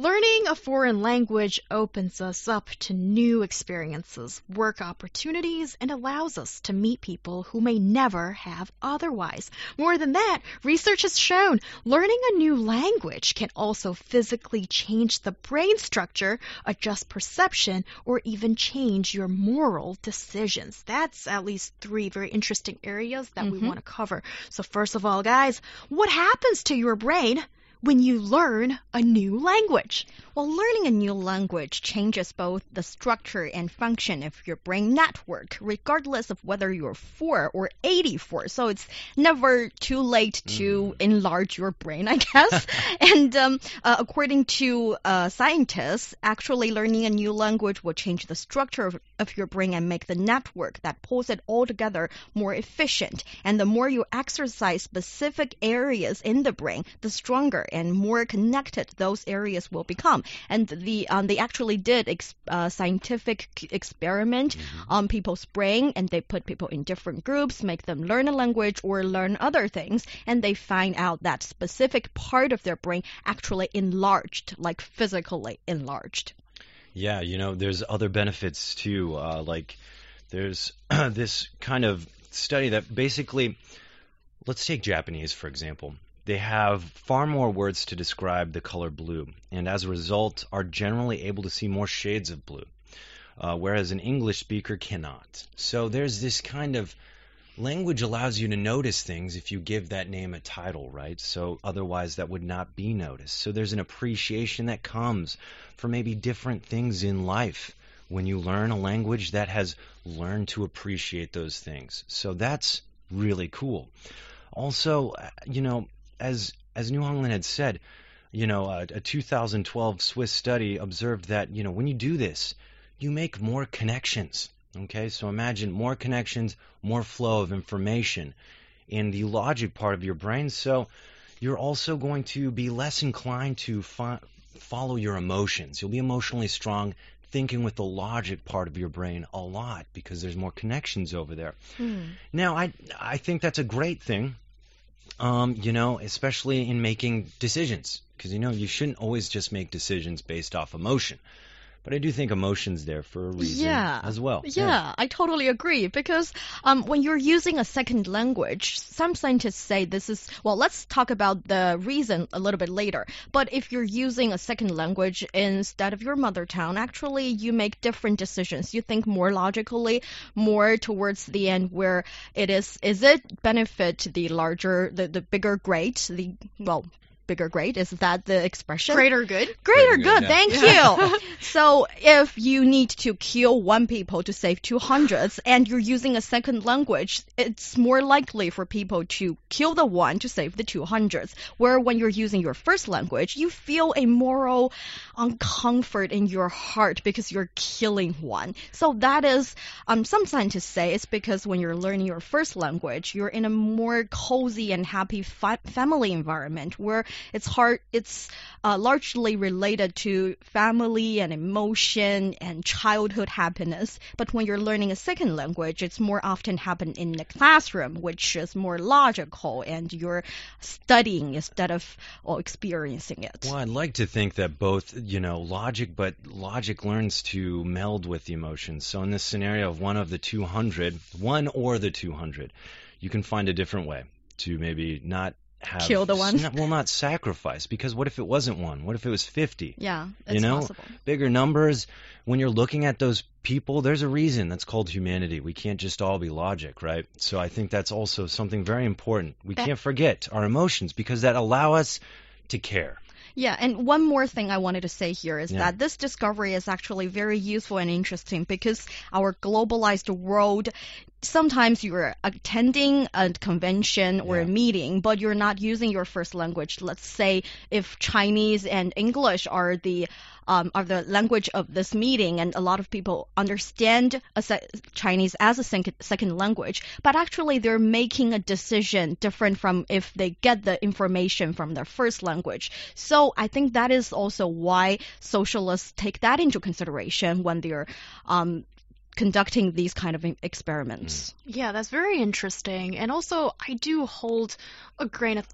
Learning a foreign language opens us up to new experiences, work opportunities, and allows us to meet people who may never have otherwise. More than that, research has shown learning a new language can also physically change the brain structure, adjust perception, or even change your moral decisions. That's at least three very interesting areas that mm -hmm. we mm-hmm. want to cover. So first of all, guys, what happens to your brain when you learn a new language? Well, learning a new language changes both the structure and function of your brain network, regardless of whether you're 4 or 84. So it's never too late to mm. enlarge your brain, I guess. and um, uh, according to uh, scientists, actually learning a new language will change the structure of, of your brain and make the network that pulls it all together more efficient. And the more you exercise specific areas in the brain, the stronger and more connected those areas will become. And the um, they actually did ex uh, scientific experiment mm -hmm. on people's brain, and they put people in different groups, make them learn a language or learn other things, and they find out that specific part of their brain actually enlarged, like physically enlarged. Yeah, you know, there's other benefits too. Uh, like, there's this kind of study that basically, let's take Japanese for example they have far more words to describe the color blue, and as a result, are generally able to see more shades of blue, uh, whereas an English speaker cannot. So there's this kind of language allows you to notice things if you give that name a title, right? So otherwise, that would not be noticed. So there's an appreciation that comes for maybe different things in life when you learn a language that has learned to appreciate those things. So that's really cool. Also, you know, as as Niu Hongli had said, you know, a, a 2012 Swiss study observed that you know when you do this, you make more connections. Okay, so imagine more connections, more flow of information in the logic part of your brain. So you're also going to be less inclined to fo- follow your emotions. You'll be emotionally strong, thinking with the logic part of your brain a lot because there's more connections over there. Mm. Now, I I think that's a great thing um, you know, especially in making decisions, because you know you shouldn't always just make decisions based off emotion. But I do think emotion's there for a reason yeah. as well. Yeah, yeah, I totally agree. Because um, when you're using a second language, some scientists say this is, well, let's talk about the reason a little bit later. But if you're using a second language instead of your mother tongue, actually you make different decisions. You think more logically, more towards the end where it is, is it benefit the larger, the, the bigger grade, the, well, bigger great. Is that the expression? Greater good. Greater, Greater good. good yeah. Thank yeah. you. so if you need to kill one people to save two hundreds, and you're using a second language, it's more likely for people to kill the one to save the two hundreds. Where when you're using your first language, you feel a moral uncomfort in your heart because you're killing one. So that is, um, some scientists say it's because when you're learning your first language, you're in a more cozy and happy fa family environment where it's hard. It's uh, largely related to family and emotion and childhood happiness. But when you're learning a second language, it's more often happen in the classroom, which is more logical, and you're studying instead of or experiencing it. Well, I'd like to think that both, you know, logic, but logic learns to meld with the emotions. So in this scenario of one of the 200, one or the 200, you can find a different way to maybe not have kill the one. well, not sacrifice because what if it wasn't one? What if it was fifty? Yeah, you know, possible. bigger numbers. When you're looking at those people, there's a reason that's called humanity. We can't just all be logic, right? So I think that's also something very important. We that, can't forget our emotions because that allow us to care. Yeah, and one more thing I wanted to say here is yeah. that this discovery is actually very useful and interesting because our globalized world sometimes you're attending a convention or Yeah. a meeting, but you're not using your first language. Let's say if Chinese and English are the um, are the language of this meeting, and a lot of people understand Chinese as a second, second language, but actually they're making a decision different from if they get the information from their first language. So I think that is also why socialists take that into consideration when they're um, conducting these kind of experiments. Yeah, that's very interesting. And also, I do hold a grain of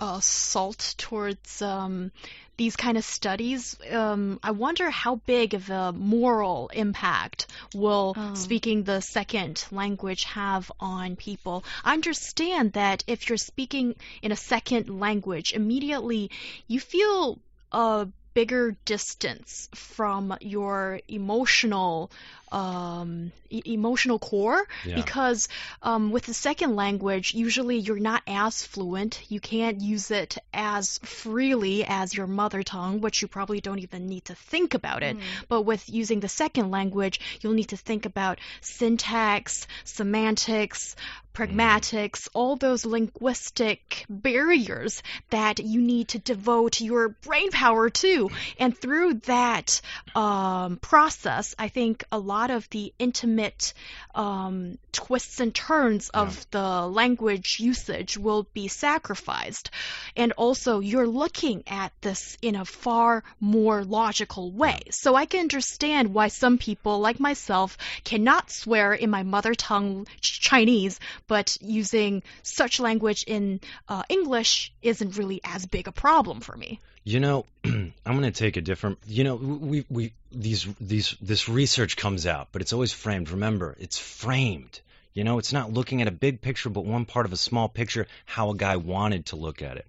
uh, salt towards um, these kind of studies. Um, I wonder how big of a moral impact will Oh. speaking the second language have on people. I understand that if you're speaking in a second language, immediately you feel a bigger distance from your emotional um, e- emotional core Yeah. because um, with the second language, usually you're not as fluent. You can't use it as freely as your mother tongue, which you probably don't even need to think about it. But with using the second language, you'll need to think about syntax, semantics, pragmatics, all those linguistic barriers that you need to devote your brain power to. And through that um, process, I think a lot of the intimate um, twists and turns of the language usage will be sacrificed. And also, you're looking at this in a far more logical way. So I can understand why some people, like myself, cannot swear in my mother tongue Chinese, but using such language in uh, English isn't really as big a problem for me. You know, I'm going to take a different. You know, we we these these this research comes out, but it's always framed. Remember, it's framed. You know, it's not looking at a big picture, but one part of a small picture, how a guy wanted to look at it.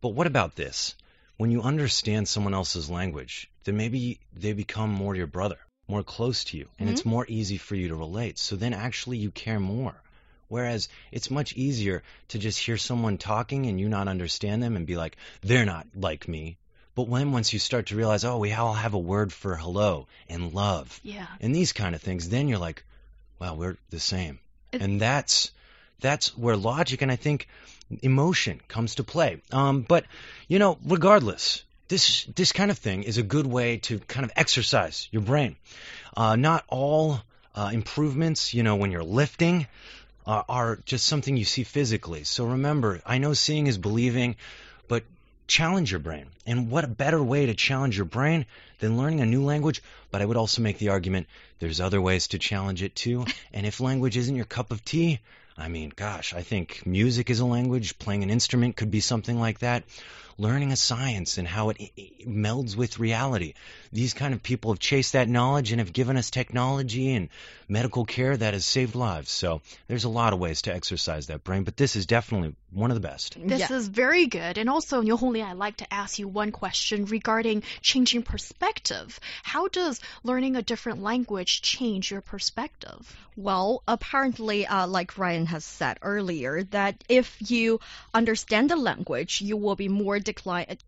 But what about this? When you understand someone else's language, then maybe they become more your brother, more close to you, and it's more easy for you to relate. So then actually you care more. Whereas it's much easier to just hear someone talking and you not understand them and be like, they're not like me. But when once you start to realize, oh, we all have a word for hello and love Yeah. and these kind of things, then you're like, wow, we're the same. It- and that's that's where logic and I think emotion comes to play. Um, but you know, regardless, this this kind of thing is a good way to kind of exercise your brain. Uh, not all uh, improvements, you know, when you're lifting, uh, are just something you see physically. So remember, I know seeing is believing, but challenge your brain. And what a better way to challenge your brain than learning a new language? But I would also make the argument there's other ways to challenge it too. and if language isn't your cup of tea, I mean, gosh, I think music is a language. Playing an instrument could be something like that. Learning a science and how it i- i- melds with reality. These kind of people have chased that knowledge and have given us technology and medical care that has saved lives. So there's a lot of ways to exercise that brain, but this is definitely one of the best. This Yeah. is very good. And also, Niu Hongli, I'd like to ask you one question regarding changing perspective. How does learning a different language change your perspective? Well, apparently, uh, like Ryan has said earlier, that if you understand the language, you will be more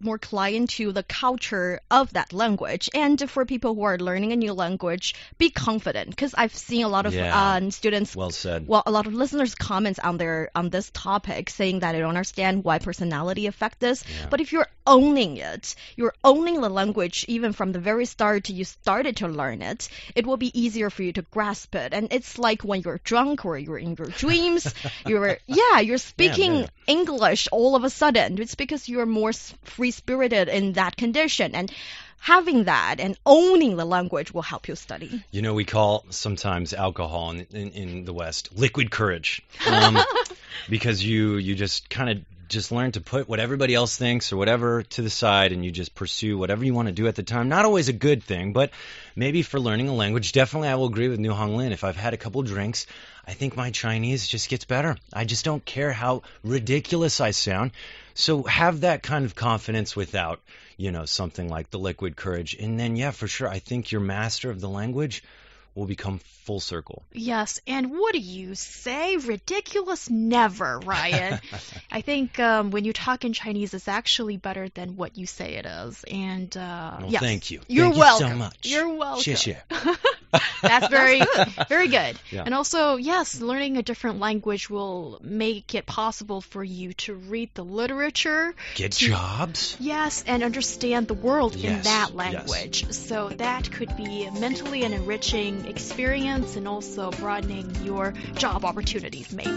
more client to the culture of that language. And for people who are learning a new language, be confident because I've seen a lot of Yeah. um, students Well said. well, a lot of listeners comments on their on this topic saying that they don't understand why personality affect this. Yeah. But if you're owning it, you're owning the language even from the very start you started to learn it, it will be easier for you to grasp it. And it's like when you're drunk or you're in your dreams, you're yeah, you're speaking yeah. English all of a sudden. It's because you're more free spirited in that condition and. Having that and owning the language will help you study. You know, we call sometimes alcohol in, in, in the West liquid courage, um, because you you just kind of just learn to put what everybody else thinks or whatever to the side, and you just pursue whatever you want to do at the time. Not always a good thing, but maybe for learning a language, definitely I will agree with New Hong Lin. If I've had a couple drinks, I think my Chinese just gets better. I just don't care how ridiculous I sound. So have that kind of confidence without, you know, something like the liquid courage. And then, yeah, for sure, I think you're master of the language will become full circle. Yes, and what do you say? Ridiculous never, Ryan. I think um, when you talk in Chinese, it's actually better than what you say it is. And uh, Well, yes. thank you. You're Thank you welcome. so much. You're welcome. 谢谢. That's very, very good. Yeah. And also, yes, learning a different language will make it possible for you to read the literature. Get to- jobs. Yes, and understand the world in Yes, that yes. language. So that could be mentally an enriching experience and also broadening your job opportunities, maybe.